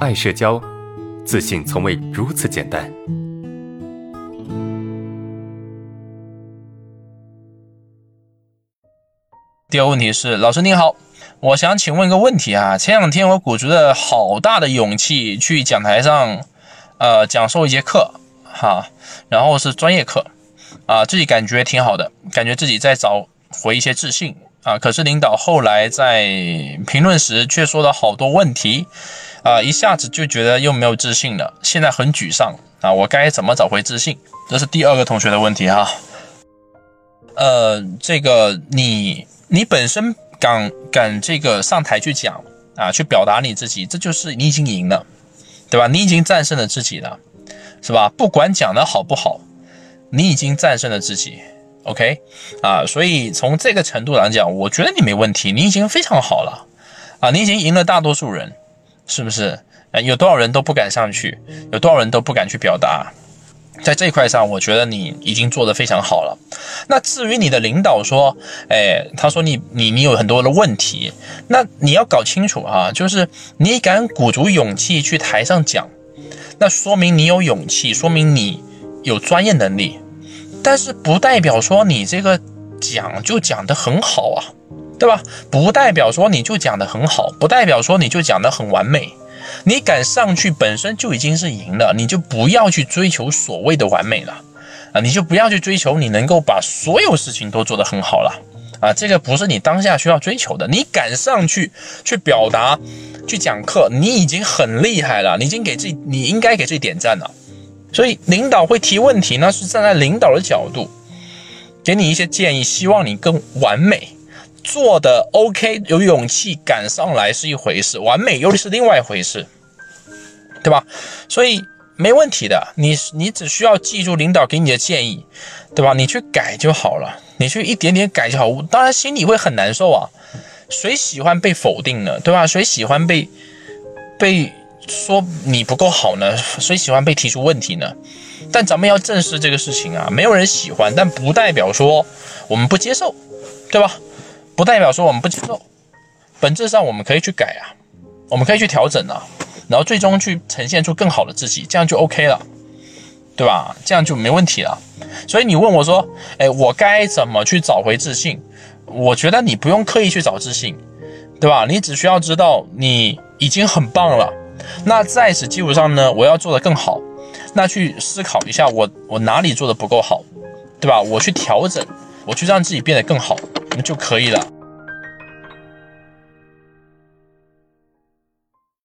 爱社交，自信从未如此简单。第二个问题是，老师您好，我想请问一个问题啊。前两天我鼓足了好大的勇气去讲台上，呃，讲授一节课，哈，然后是专业课，啊，自己感觉挺好的，感觉自己在找回一些自信。啊！可是领导后来在评论时却说了好多问题，啊，一下子就觉得又没有自信了，现在很沮丧啊！我该怎么找回自信？这是第二个同学的问题哈。呃，这个你你本身敢敢这个上台去讲啊，去表达你自己，这就是你已经赢了，对吧？你已经战胜了自己了，是吧？不管讲的好不好，你已经战胜了自己。OK，啊，所以从这个程度来讲，我觉得你没问题，你已经非常好了，啊，你已经赢了大多数人，是不是？啊，有多少人都不敢上去，有多少人都不敢去表达，在这一块上，我觉得你已经做得非常好了。那至于你的领导说，哎，他说你你你有很多的问题，那你要搞清楚啊，就是你敢鼓足勇气去台上讲，那说明你有勇气，说明你有专业能力。但是不代表说你这个讲就讲得很好啊，对吧？不代表说你就讲得很好，不代表说你就讲得很完美。你敢上去本身就已经是赢了，你就不要去追求所谓的完美了啊！你就不要去追求你能够把所有事情都做得很好了啊！这个不是你当下需要追求的。你敢上去去表达、去讲课，你已经很厉害了，你已经给自己，你应该给自己点赞了。所以领导会提问题那，是站在领导的角度，给你一些建议，希望你更完美，做的 OK，有勇气赶上来是一回事，完美又是另外一回事，对吧？所以没问题的，你你只需要记住领导给你的建议，对吧？你去改就好了，你去一点点改就好。当然心里会很难受啊，谁喜欢被否定呢？对吧？谁喜欢被被？说你不够好呢，谁喜欢被提出问题呢？但咱们要正视这个事情啊，没有人喜欢，但不代表说我们不接受，对吧？不代表说我们不接受，本质上我们可以去改啊，我们可以去调整啊，然后最终去呈现出更好的自己，这样就 OK 了，对吧？这样就没问题了。所以你问我说，哎，我该怎么去找回自信？我觉得你不用刻意去找自信，对吧？你只需要知道你已经很棒了。那在此基础上呢，我要做得更好，那去思考一下我我哪里做得不够好，对吧？我去调整，我去让自己变得更好，那就可以了。